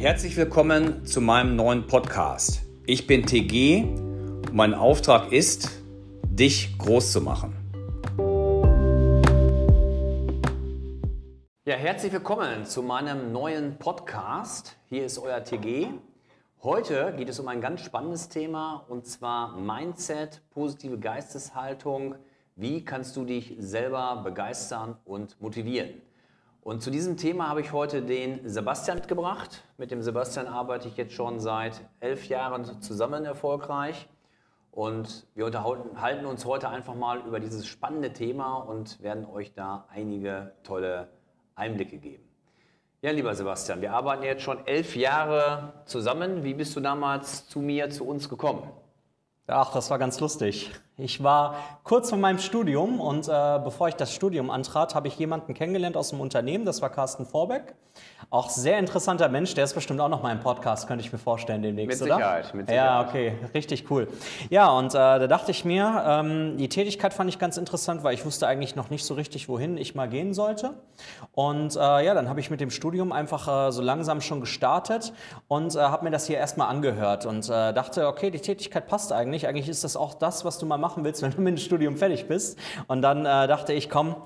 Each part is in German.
Herzlich willkommen zu meinem neuen Podcast. Ich bin TG und mein Auftrag ist, dich groß zu machen. Ja, herzlich willkommen zu meinem neuen Podcast. Hier ist euer TG. Heute geht es um ein ganz spannendes Thema und zwar Mindset, positive Geisteshaltung. Wie kannst du dich selber begeistern und motivieren? Und zu diesem Thema habe ich heute den Sebastian mitgebracht. Mit dem Sebastian arbeite ich jetzt schon seit elf Jahren zusammen erfolgreich. Und wir unterhalten uns heute einfach mal über dieses spannende Thema und werden euch da einige tolle Einblicke geben. Ja, lieber Sebastian, wir arbeiten jetzt schon elf Jahre zusammen. Wie bist du damals zu mir, zu uns gekommen? Ach, das war ganz lustig. Ich war kurz vor meinem Studium und äh, bevor ich das Studium antrat, habe ich jemanden kennengelernt aus dem Unternehmen, das war Carsten Vorbeck. Auch sehr interessanter Mensch, der ist bestimmt auch noch mal im Podcast, könnte ich mir vorstellen demnächst, mit Sicherheit, oder? Mit Sicherheit, Ja, okay, richtig cool. Ja, und äh, da dachte ich mir, ähm, die Tätigkeit fand ich ganz interessant, weil ich wusste eigentlich noch nicht so richtig, wohin ich mal gehen sollte. Und äh, ja, dann habe ich mit dem Studium einfach äh, so langsam schon gestartet und äh, habe mir das hier erstmal angehört und äh, dachte, okay, die Tätigkeit passt eigentlich. Eigentlich ist das auch das, was du mal machen willst, wenn du mit dem Studium fertig bist. Und dann äh, dachte ich, komm,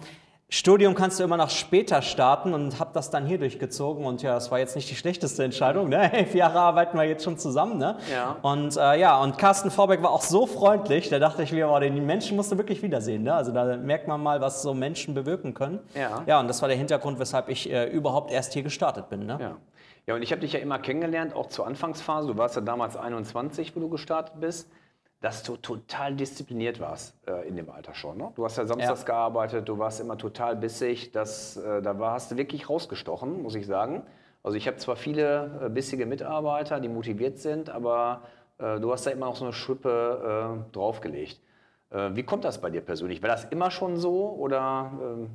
Studium kannst du immer noch später starten und habe das dann hier durchgezogen und ja, es war jetzt nicht die schlechteste Entscheidung. Ne? Elf Jahre arbeiten wir jetzt schon zusammen. Ne? Ja. Und äh, ja, und Carsten Vorbeck war auch so freundlich, da dachte ich mir, oh, den Menschen musst du wirklich wiedersehen. Ne? Also da merkt man mal, was so Menschen bewirken können. Ja. Ja, und das war der Hintergrund, weshalb ich äh, überhaupt erst hier gestartet bin. Ne? Ja. ja, und ich habe dich ja immer kennengelernt, auch zur Anfangsphase. Du warst ja damals 21, wo du gestartet bist dass du total diszipliniert warst äh, in dem Alter schon. Ne? Du hast ja samstags ja. gearbeitet, du warst immer total bissig. Das, äh, da war, hast du wirklich rausgestochen, muss ich sagen. Also ich habe zwar viele äh, bissige Mitarbeiter, die motiviert sind, aber äh, du hast da immer noch so eine Schippe äh, draufgelegt. Äh, wie kommt das bei dir persönlich? War das immer schon so oder ähm,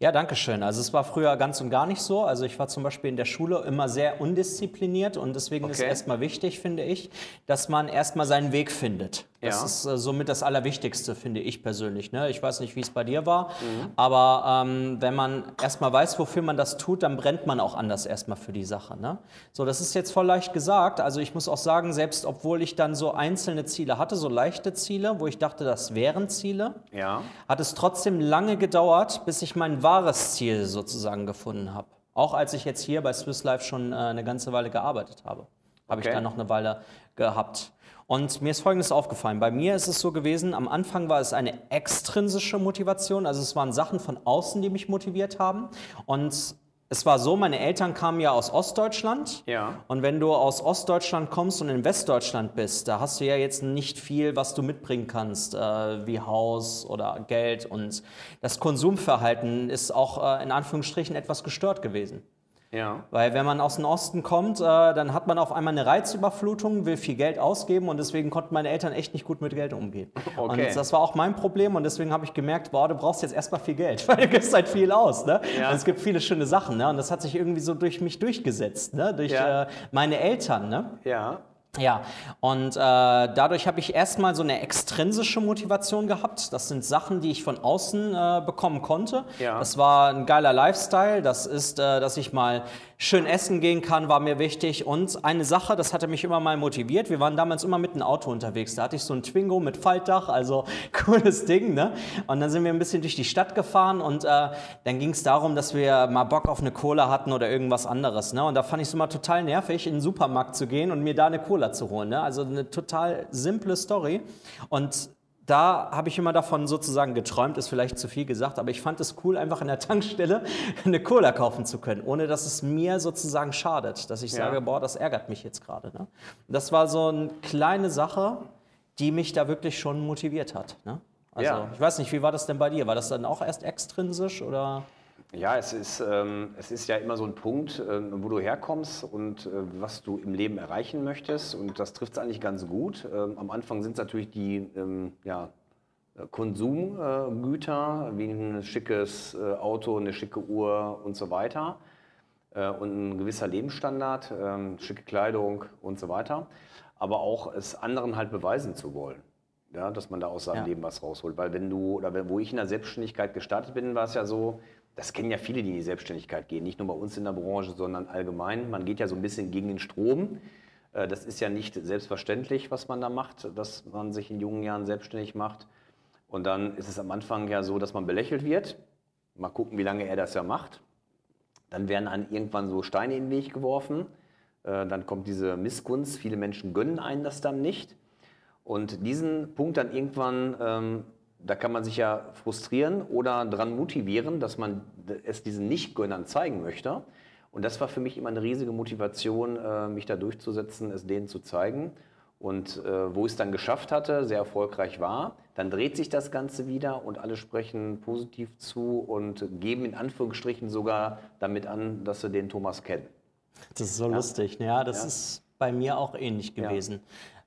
ja, danke schön. Also es war früher ganz und gar nicht so. Also ich war zum Beispiel in der Schule immer sehr undiszipliniert und deswegen okay. ist erstmal wichtig, finde ich, dass man erstmal seinen Weg findet. Das ja. ist äh, somit das Allerwichtigste, finde ich persönlich. Ne? Ich weiß nicht, wie es bei dir war, mhm. aber ähm, wenn man erstmal weiß, wofür man das tut, dann brennt man auch anders erstmal für die Sache. Ne? So, das ist jetzt voll leicht gesagt. Also ich muss auch sagen, selbst obwohl ich dann so einzelne Ziele hatte, so leichte Ziele, wo ich dachte, das wären Ziele, ja. hat es trotzdem lange gedauert, bis ich mein wahres Ziel sozusagen gefunden habe. Auch als ich jetzt hier bei Swiss Life schon äh, eine ganze Weile gearbeitet habe, habe okay. ich da noch eine Weile gehabt. Und mir ist Folgendes aufgefallen. Bei mir ist es so gewesen, am Anfang war es eine extrinsische Motivation, also es waren Sachen von außen, die mich motiviert haben. Und es war so, meine Eltern kamen ja aus Ostdeutschland. Ja. Und wenn du aus Ostdeutschland kommst und in Westdeutschland bist, da hast du ja jetzt nicht viel, was du mitbringen kannst, äh, wie Haus oder Geld. Und das Konsumverhalten ist auch äh, in Anführungsstrichen etwas gestört gewesen. Ja. Weil wenn man aus dem Osten kommt, äh, dann hat man auf einmal eine Reizüberflutung, will viel Geld ausgeben und deswegen konnten meine Eltern echt nicht gut mit Geld umgehen. Okay. Und das war auch mein Problem und deswegen habe ich gemerkt, boah, du brauchst jetzt erstmal viel Geld, weil du gibst halt viel aus. Ne? Ja. Und es gibt viele schöne Sachen ne? und das hat sich irgendwie so durch mich durchgesetzt, ne? durch ja. äh, meine Eltern. Ne? Ja. Ja, und äh, dadurch habe ich erstmal so eine extrinsische Motivation gehabt. Das sind Sachen, die ich von außen äh, bekommen konnte. Ja. Das war ein geiler Lifestyle. Das ist, äh, dass ich mal schön essen gehen kann, war mir wichtig. Und eine Sache, das hatte mich immer mal motiviert. Wir waren damals immer mit einem Auto unterwegs. Da hatte ich so ein Twingo mit Faltdach, also cooles Ding. Ne? Und dann sind wir ein bisschen durch die Stadt gefahren und äh, dann ging es darum, dass wir mal Bock auf eine Cola hatten oder irgendwas anderes. Ne? Und da fand ich es immer total nervig, in den Supermarkt zu gehen und mir da eine Cola Cola zu holen. Ne? Also eine total simple Story. Und da habe ich immer davon sozusagen geträumt, ist vielleicht zu viel gesagt, aber ich fand es cool, einfach in der Tankstelle eine Cola kaufen zu können, ohne dass es mir sozusagen schadet, dass ich ja. sage, boah, das ärgert mich jetzt gerade. Ne? Das war so eine kleine Sache, die mich da wirklich schon motiviert hat. Ne? Also ja. ich weiß nicht, wie war das denn bei dir? War das dann auch erst extrinsisch oder? Ja, es ist, ähm, es ist ja immer so ein Punkt, äh, wo du herkommst und äh, was du im Leben erreichen möchtest. Und das trifft es eigentlich ganz gut. Ähm, am Anfang sind es natürlich die ähm, ja, Konsumgüter, äh, wie ein schickes äh, Auto, eine schicke Uhr und so weiter. Äh, und ein gewisser Lebensstandard, ähm, schicke Kleidung und so weiter. Aber auch es anderen halt beweisen zu wollen ja, dass man da aus seinem Ja. Leben was rausholt. Weil wenn du, oder wenn, wo ich in der Selbstständigkeit gestartet bin, war es ja so, das kennen ja viele, die in die Selbstständigkeit gehen, nicht nur bei uns in der Branche, sondern allgemein. Man geht ja so ein bisschen gegen den Strom. Äh, Das ist ja nicht selbstverständlich, was man da macht, dass man sich in jungen Jahren selbstständig macht. Und dann ist es am Anfang ja so, dass man belächelt wird. Mal gucken, wie lange er das ja macht. Dann werden einem irgendwann so Steine in den Weg geworfen. Äh, Dann kommt diese Missgunst. Viele Menschen gönnen einen das dann nicht. Und diesen Punkt dann irgendwann, ähm, da kann man sich ja frustrieren oder daran motivieren, dass man es diesen Nicht-Gönnern zeigen möchte. Und das war für mich immer eine riesige Motivation, äh, mich da durchzusetzen, es denen zu zeigen. Und äh, wo ich es dann geschafft hatte, sehr erfolgreich war, dann dreht sich das Ganze wieder und alle sprechen positiv zu und geben in Anführungsstrichen sogar damit an, dass sie den Thomas kennen. Das ist so lustig. ne? Ja, das Ja. ist bei mir auch ähnlich Ja. gewesen.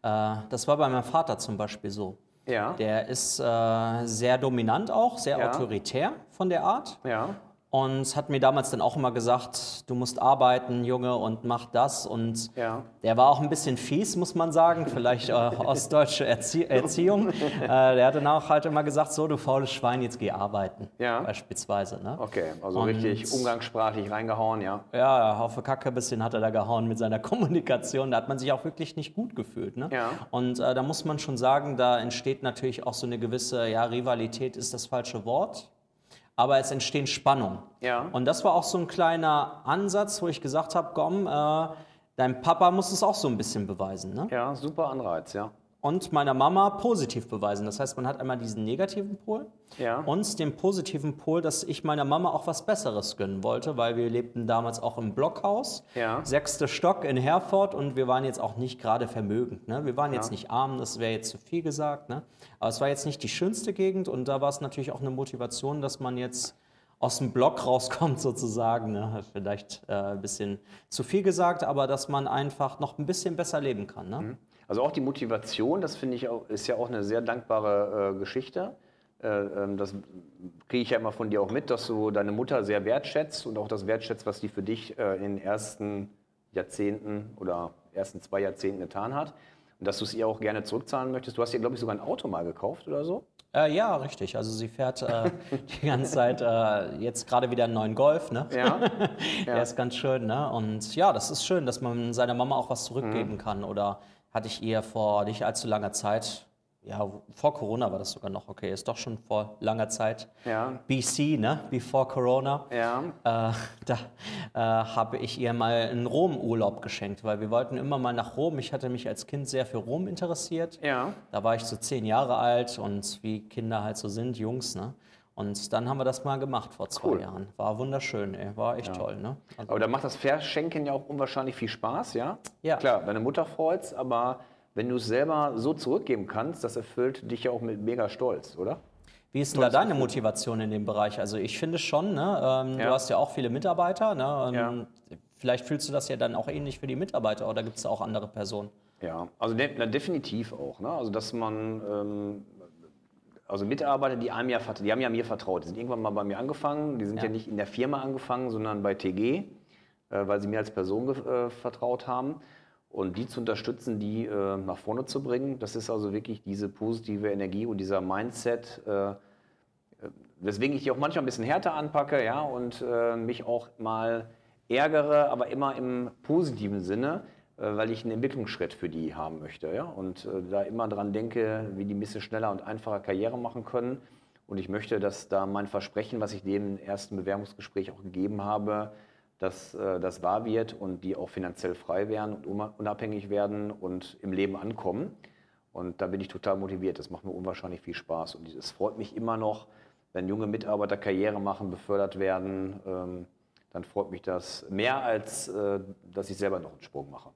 Äh, das war bei meinem Vater zum Beispiel so. Ja. Der ist äh, sehr dominant auch, sehr Ja. autoritär von der Art. Ja. Und hat mir damals dann auch immer gesagt, du musst arbeiten, Junge, und mach das. Und Ja. der war auch ein bisschen fies, muss man sagen, vielleicht äh, ostdeutsche Erzie Erziehung. äh, der hat dann auch halt immer gesagt, so, du faules Schwein, jetzt geh arbeiten. Ja. Beispielsweise. Ne? Okay, also Und- richtig umgangssprachlich reingehauen, ja. Ja, auf die Kacke ein bisschen hat er da gehauen mit seiner Kommunikation. Da hat man sich auch wirklich nicht gut gefühlt. Ne? Ja. Und äh, da muss man schon sagen, da entsteht natürlich auch so eine gewisse, ja, Rivalität ist das falsche Wort, aber es entstehen Spannungen. Ja. Und das war auch so ein kleiner Ansatz, wo ich gesagt habe, komm, äh, dein Papa muss es auch so ein bisschen beweisen. Ne? Ja, super Anreiz, ja. Und meiner Mama positiv beweisen. Das heißt, man hat einmal diesen negativen Pol Ja. und den positiven Pol, dass ich meiner Mama auch was Besseres gönnen wollte, weil wir lebten damals auch im Blockhaus, Ja. sechste Stock in Herford und wir waren jetzt auch nicht gerade vermögend. Ne? Wir waren jetzt Ja. nicht arm, das wäre jetzt zu viel gesagt, ne? aber es war jetzt nicht die schönste Gegend und da war es natürlich auch eine Motivation, dass man jetzt aus dem Block rauskommt sozusagen. Ne? Vielleicht äh, ein bisschen zu viel gesagt, aber dass man einfach noch ein bisschen besser leben kann. Ne? Also auch die Motivation, das finde ich auch, ist ja auch eine sehr dankbare äh, Geschichte. Äh, ähm, das kriege ich ja immer von dir auch mit, dass du deine Mutter sehr wertschätzt und auch das wertschätzt, was die für dich äh, in den ersten Jahrzehnten oder ersten zwei Jahrzehnten getan hat. Und dass du es ihr auch gerne zurückzahlen möchtest. Du hast ihr, glaube ich, sogar ein Auto mal gekauft oder so. Äh, ja, richtig. Also sie fährt äh, die ganze Zeit äh, jetzt gerade wieder einen neuen Golf. Ne? Ja. Der ist ganz schön. Ne? Und ja, das ist schön, dass man seiner Mama auch was zurückgeben Mhm. kann. Oder hatte ich ihr vor nicht allzu langer Zeit, ja, vor Corona war das sogar noch okay, ist doch schon vor langer Zeit. Ja. BC, ne? Before Corona. Ja. Äh, da äh, habe ich ihr mal einen Rom-Urlaub geschenkt, weil wir wollten immer mal nach Rom. Ich hatte mich als Kind sehr für Rom interessiert. Ja. Da war ich so zehn Jahre alt und wie Kinder halt so sind, Jungs, ne? Und dann haben wir das mal gemacht vor zwei Cool. Jahren. War wunderschön, ey. War echt toll, ne? Also, Aber da macht das Verschenken ja auch unwahrscheinlich viel Spaß, ja? Ja. Klar, deine Mutter freut's, aber wenn du es selber so zurückgeben kannst, das erfüllt dich ja auch mit mega Stolz, oder? wie ist denn da deine Motivation in dem Bereich? Also ich finde schon, ne? Ähm, Ja. Du hast ja auch viele Mitarbeiter, ne? Ähm, Ja. Vielleicht fühlst du das ja dann auch ähnlich für die Mitarbeiter oder gibt es da auch andere Personen? Ja, also de na, definitiv auch. Ne? Also dass man, ähm, also Mitarbeiter, die einem ja, die haben ja mir vertraut. Die sind irgendwann mal bei mir angefangen. Die sind ja, Ja. nicht in der Firma angefangen, sondern bei TG, äh, weil sie mir als Person äh, vertraut haben. Und die zu unterstützen, die äh, nach vorne zu bringen, das ist also wirklich diese positive Energie und dieser Mindset, äh, weswegen ich die auch manchmal ein bisschen härter anpacke, ja, und äh, mich auch mal ärgere, aber immer im positiven Sinne, äh, weil ich einen Entwicklungsschritt für die haben möchte, ja, und äh, da immer dran denke, wie die ein bisschen schneller und einfacher Karriere machen können. Und ich möchte, dass da mein Versprechen, was ich dem ersten Bewerbungsgespräch auch gegeben habe, dass äh, das wahr wird und die auch finanziell frei werden und unabhängig werden und im Leben ankommen. Und da bin ich total motiviert. Das macht mir unwahrscheinlich viel Spaß. Und es freut mich immer noch, wenn junge Mitarbeiter Karriere machen, befördert werden. Ähm, dann freut mich das mehr, als äh, dass ich selber noch einen Sprung mache.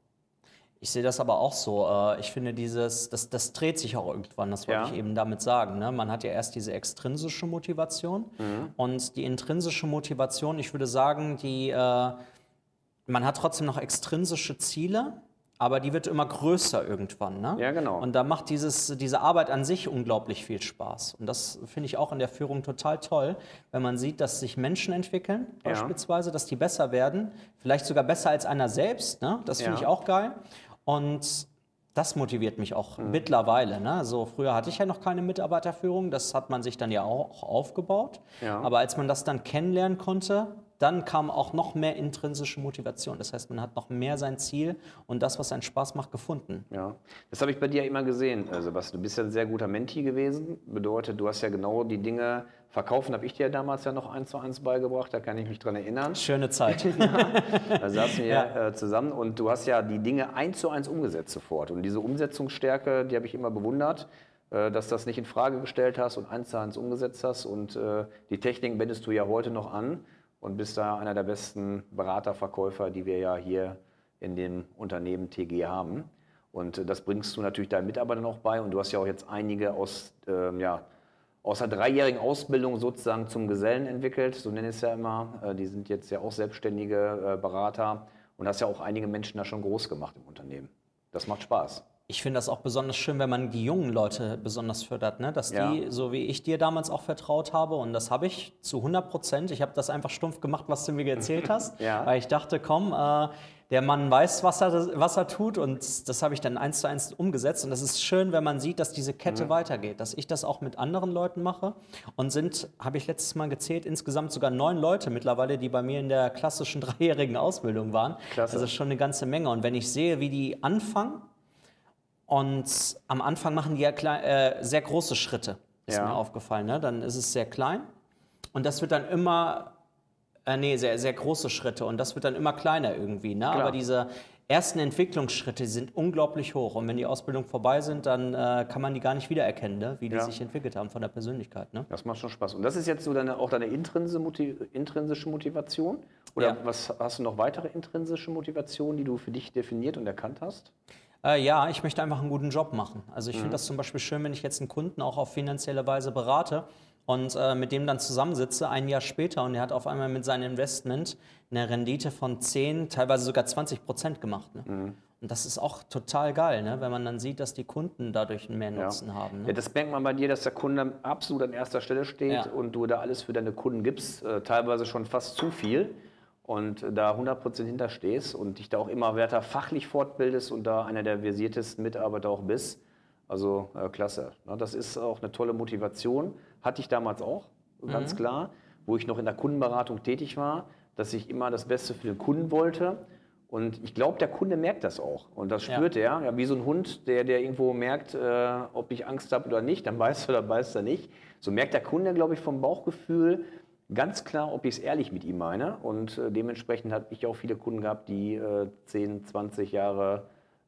Ich sehe das aber auch so. Äh, Ich finde, dieses, das, das dreht sich auch irgendwann, das wollte Ja. ich eben damit sagen. Ne? Man hat ja erst diese extrinsische Motivation Mhm. und die intrinsische Motivation, ich würde sagen, die, äh, man hat trotzdem noch extrinsische Ziele, aber die wird immer größer irgendwann. Ne? Ja, genau. Und da macht dieses, diese Arbeit an sich unglaublich viel Spaß. Und das finde ich auch in der Führung total toll, wenn man sieht, dass sich Menschen entwickeln, Ja. beispielsweise, dass die besser werden, vielleicht sogar besser als einer selbst. Ne? Das finde Ja. ich auch geil. Und Das motiviert mich auch mittlerweile. Ne? So, früher hatte ich ja noch keine Mitarbeiterführung, das hat man sich dann ja auch aufgebaut. Ja. Aber als man das dann kennenlernen konnte, dann kam auch noch mehr intrinsische Motivation. Das heißt, man hat noch mehr sein Ziel und das, was einen Spaß macht, gefunden. Ja, das habe ich bei dir immer gesehen, äh, Sebastian. Du bist ja ein sehr guter Menti gewesen. Bedeutet, du hast ja genau die Dinge verkaufen, habe ich dir damals ja noch eins zu eins beigebracht, da kann ich mich dran erinnern. Schöne Zeit. Da saßen wir Ja. äh, zusammen und du hast ja die Dinge eins zu eins umgesetzt sofort. Und diese Umsetzungsstärke, die habe ich immer bewundert, äh, dass du das nicht in Frage gestellt hast und eins zu eins umgesetzt hast. Und äh, die Technik wendest du ja heute noch an und bist da einer der besten Beraterverkäufer, die wir ja hier in dem Unternehmen TG haben. Und äh, das bringst du natürlich deinen Mitarbeitern auch bei. Und du hast ja auch jetzt einige aus, ähm, ja, aus der dreijährigen Ausbildung sozusagen zum Gesellen entwickelt, so nenne ich es ja immer. Äh, Die sind jetzt ja auch selbstständige äh, Berater und hast ja auch einige Menschen da schon groß gemacht im Unternehmen. Das macht Spaß. Ich finde das auch besonders schön, wenn man die jungen Leute besonders fördert, ne? dass die, Ja. so wie ich dir damals auch vertraut habe, und das habe ich zu 100 Prozent, ich habe das einfach stumpf gemacht, was du mir erzählt hast, Ja. weil ich dachte, komm, äh, der Mann weiß, was er, was er tut und das habe ich dann eins zu eins umgesetzt und das ist schön, wenn man sieht, dass diese Kette weitergeht, dass ich das auch mit anderen Leuten mache und sind, habe ich letztes Mal gezählt, insgesamt sogar neun Leute mittlerweile, die bei mir in der klassischen dreijährigen Ausbildung waren. Klasse. Also schon eine ganze Menge und wenn ich sehe, wie die anfangen, und am Anfang machen die ja klei- äh, sehr große Schritte, ist Ja. mir aufgefallen. Ne? Dann ist es sehr klein und das wird dann immer, äh, nee, sehr, sehr große Schritte und das wird dann immer kleiner irgendwie. Ne? Aber diese ersten Entwicklungsschritte sind unglaublich hoch und wenn die Ausbildung vorbei sind, dann äh, kann man die gar nicht wiedererkennen, ne? wie die Ja. sich entwickelt haben von der Persönlichkeit. Ne? Das macht schon Spaß. Und das ist jetzt so deine, auch deine intrinsische Motivation? Oder Ja. was, hast du noch weitere intrinsische Motivationen, die du für dich definiert und erkannt hast? Äh, ja, ich möchte einfach einen guten Job machen. Also ich Mhm. finde das zum Beispiel schön, wenn ich jetzt einen Kunden auch auf finanzielle Weise berate und äh, mit dem dann zusammensitze, ein Jahr später, und er hat auf einmal mit seinem Investment eine Rendite von 10, teilweise sogar 20 Prozent gemacht. Ne? Mhm. Und das ist auch total geil, ne? wenn man dann sieht, dass die Kunden dadurch mehr Nutzen haben. Ja, Ne? das merkt man bei dir, dass der Kunde absolut an erster Stelle steht Ja. und du da alles für deine Kunden gibst, äh, teilweise schon fast zu viel und da 100% hinterstehst und dich da auch immer weiter fachlich fortbildest und da einer der versiertesten Mitarbeiter auch bist. Also äh, klasse. Ne, das ist auch eine tolle Motivation. Hatte ich damals auch, ganz klar, wo ich noch in der Kundenberatung tätig war, dass ich immer das Beste für den Kunden wollte. Und ich glaube, der Kunde merkt das auch. Und das Ja. spürt er. Ja, wie so ein Hund, der, der irgendwo merkt, äh, ob ich Angst habe oder nicht, dann beißt er oder beißt er nicht. So merkt der Kunde, glaube ich, vom Bauchgefühl ganz klar, ob ich es ehrlich mit ihm meine. Und äh, dementsprechend habe ich auch viele Kunden gehabt, die äh, 10, 20 Jahre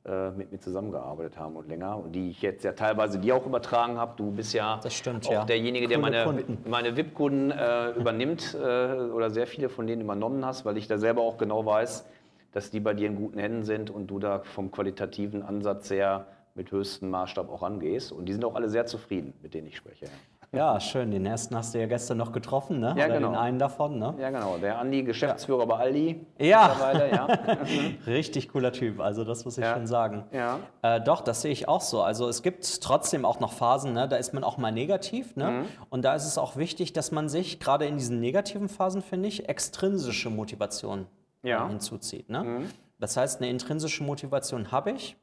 mit mir zusammengearbeitet haben und länger. Und die ich jetzt ja teilweise dir auch übertragen habe. Du bist ja stimmt, auch ja. derjenige, der meine, Kunden. meine VIP-Kunden äh, übernimmt äh, oder sehr viele von denen übernommen hast, weil ich da selber auch genau weiß, dass die bei dir in guten Händen sind und du da vom qualitativen Ansatz her mit höchstem Maßstab auch angehst. Und die sind auch alle sehr zufrieden, mit denen ich spreche. Ja, schön. Den ersten hast du ja gestern noch getroffen, ne? Ja, Oder genau. den einen davon, ne? Ja, genau. Der Andi, Geschäftsführer bei Aldi. Ja. Ja. Richtig cooler Typ, also das muss ich Ja. schon sagen. Ja. Äh, doch, das sehe ich auch so. Also es gibt trotzdem auch noch Phasen, ne, da ist man auch mal negativ. Ne? Mhm. Und da ist es auch wichtig, dass man sich gerade in diesen negativen Phasen, finde ich, extrinsische Motivation Ja. Mhm. hinzuzieht. Ne? Das heißt, eine intrinsische Motivation habe ich.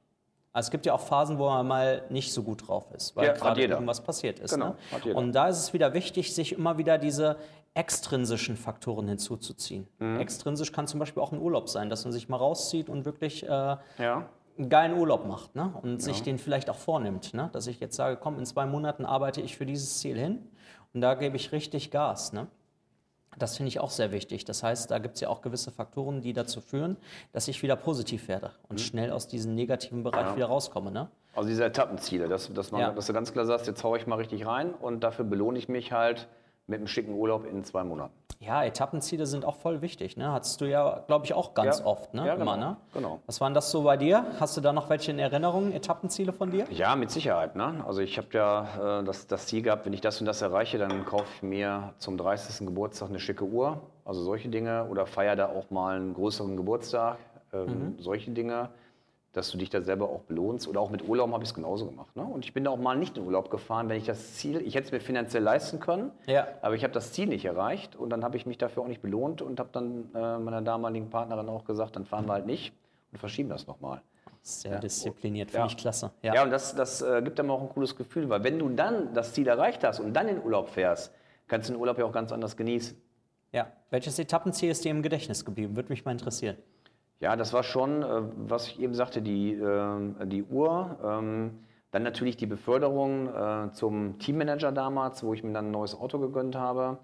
Also es gibt ja auch Phasen, wo man mal nicht so gut drauf ist, weil Ja, gerade irgendwas passiert ist. Genau, ne? Und da ist es wieder wichtig, sich immer wieder diese extrinsischen Faktoren hinzuzuziehen. Mhm. Extrinsisch kann zum Beispiel auch ein Urlaub sein, dass man sich mal rauszieht und wirklich äh, Ja. einen geilen Urlaub macht ne? und sich den vielleicht auch vornimmt. Ne? Dass ich jetzt sage, komm, in zwei Monaten arbeite ich für dieses Ziel hin und da gebe ich richtig Gas. Ne? Das finde ich auch sehr wichtig. Das heißt, da gibt es ja auch gewisse Faktoren, die dazu führen, dass ich wieder positiv werde und schnell aus diesem negativen Bereich Ja. wieder rauskomme. Ne? Also diese Etappenziele, dass, dass, man, Ja. dass du ganz klar sagst, jetzt haue ich mal richtig rein und dafür belohne ich mich halt mit einem schicken Urlaub in zwei Monaten. Ja, Etappenziele sind auch voll wichtig. Ne? Hattest du ja, glaube ich, auch ganz Ja. oft. Ne? Ja, genau. Immer, ne? Genau. Was waren das so bei dir? Hast du da noch welche in Erinnerung, Etappenziele von dir? Ja, mit Sicherheit. Ne? Also ich habe ja äh, das, das Ziel gehabt, wenn ich das und das erreiche, dann kaufe ich mir zum 30. Geburtstag eine schicke Uhr. Also solche Dinge. Oder feiere da auch mal einen größeren Geburtstag. Ähm, Solche Dinge, dass du dich da selber auch belohnst. Oder auch mit Urlaub habe ich es genauso gemacht. Ne? Und ich bin da auch mal nicht in Urlaub gefahren, wenn ich das Ziel, ich hätte es mir finanziell leisten können, Ja. aber ich habe das Ziel nicht erreicht. Und dann habe ich mich dafür auch nicht belohnt und habe dann äh, meiner damaligen Partnerin auch gesagt, dann fahren wir halt nicht und verschieben das nochmal. Sehr diszipliniert, finde Ja. ich klasse. Ja, und das, das äh, gibt einem auch ein cooles Gefühl, weil wenn du dann das Ziel erreicht hast und dann in Urlaub fährst, kannst du den Urlaub ja auch ganz anders genießen. ja. Welches Etappenziel ist dir im Gedächtnis geblieben? Würde mich mal interessieren. Ja, das war schon, äh, was ich eben sagte, die, äh, die Uhr. Ähm, dann natürlich die Beförderung äh, zum Teammanager damals, wo ich mir dann ein neues Auto gegönnt habe.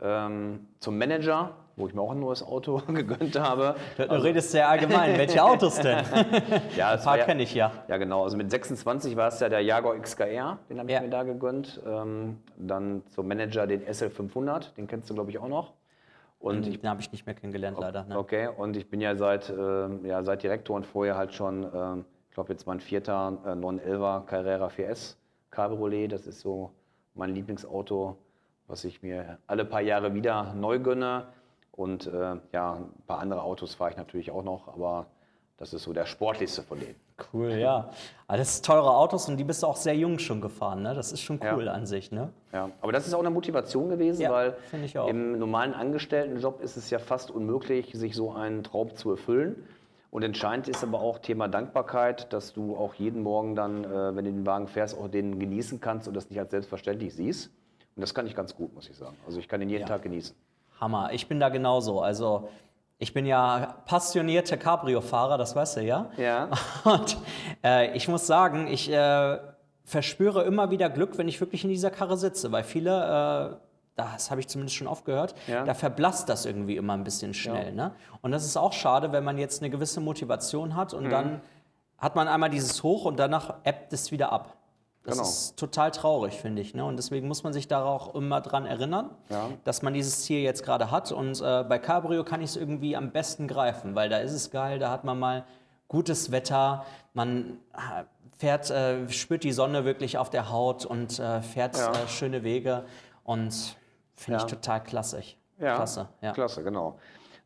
Ähm, zum Manager, wo ich mir auch ein neues Auto gegönnt habe. Du, du redest sehr allgemein. Welche Autos denn? Ja, Ein paar ja- kenne ich ja. Ja, genau. Also mit 26 war es ja der Jaguar XKR, den habe ich Ja. mir da gegönnt. Ähm, dann zum Manager den SL500, den kennst du, glaube ich, auch noch. Und ich, Den habe ich nicht mehr kennengelernt, leider. Ne? okay, und ich bin ja seit, ähm, ja, seit Direktor und vorher halt schon, ähm, ich glaube jetzt mein vierter äh, 911er Carrera 4S Cabriolet. Das ist so mein Lieblingsauto, was ich mir alle paar Jahre wieder neu gönne. Und äh, ja, ein paar andere Autos fahre ich natürlich auch noch, aber das ist so der sportlichste von denen. Cool, ja. Sind teure Autos und die bist du auch sehr jung schon gefahren. Ne? Das ist schon Ja. cool an sich. Ne? Ja, aber das ist auch eine Motivation gewesen, Ja, weil im normalen Angestelltenjob ist es ja fast unmöglich, sich so einen Traum zu erfüllen. Und entscheidend ist aber auch Thema Dankbarkeit, dass du auch jeden Morgen dann, äh, wenn du den Wagen fährst, auch den genießen kannst und das nicht als selbstverständlich siehst. Und das kann ich ganz gut, muss ich sagen. Also ich kann den jeden Tag genießen. Hammer. Ich bin da genauso. Also ich bin ja passionierte Cabrio-Fahrer, das weißt du ja. Ja. Und äh, ich muss sagen, ich äh, verspüre immer wieder Glück, wenn ich wirklich in dieser Karre sitze, weil viele, äh, das habe ich zumindest schon oft gehört, Ja. da verblasst das irgendwie immer ein bisschen schnell. Ne? Und das ist auch schade, wenn man jetzt eine gewisse Motivation hat Mhm. und dann hat man einmal dieses Hoch und danach ebbt es wieder ab. Das Genau. ist total traurig, finde ich. Ne? Und deswegen muss man sich da auch immer dran erinnern, Ja. dass man dieses Ziel jetzt gerade hat. Und äh, bei Cabrio kann ich es irgendwie am besten greifen, weil da ist es geil, da hat man mal gutes Wetter, man äh, fährt, äh, spürt die Sonne wirklich auf der Haut und äh, fährt Ja. äh, schöne Wege und finde Ja. ich total klassig. Ja, Klasse, ja. Klasse, genau.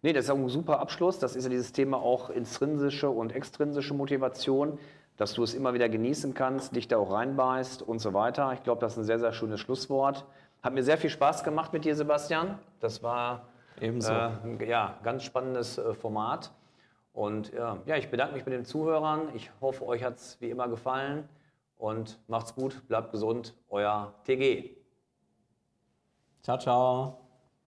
Nee, das ist auch ein super Abschluss. Das ist ja dieses Thema auch intrinsische und extrinsische Motivation, dass du es immer wieder genießen kannst, dich da auch reinbeißt und so weiter. Ich glaube, das ist ein sehr, sehr schönes Schlusswort. Hat mir sehr viel Spaß gemacht mit dir, Sebastian. Das war Ebenso. äh, ein- ja, ganz spannendes äh, Format. Und ja, ja, ich bedanke mich bei den Zuhörern. Ich hoffe, euch hat es wie immer gefallen. Und macht's gut, bleibt gesund, euer TG. Ciao, ciao.